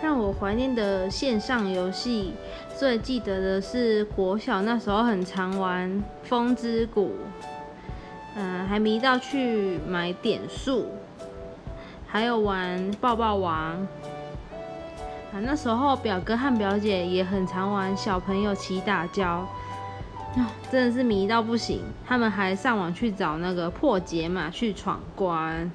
让我怀念的线上游戏，最记得的是国小那时候很常玩《风之谷》，嗯，还迷到去买点数，还有玩《抱抱王》啊。那时候表哥和表姐也很常玩小朋友起打跤，啊、真的是迷到不行。他们还上网去找那个破解码去闯关。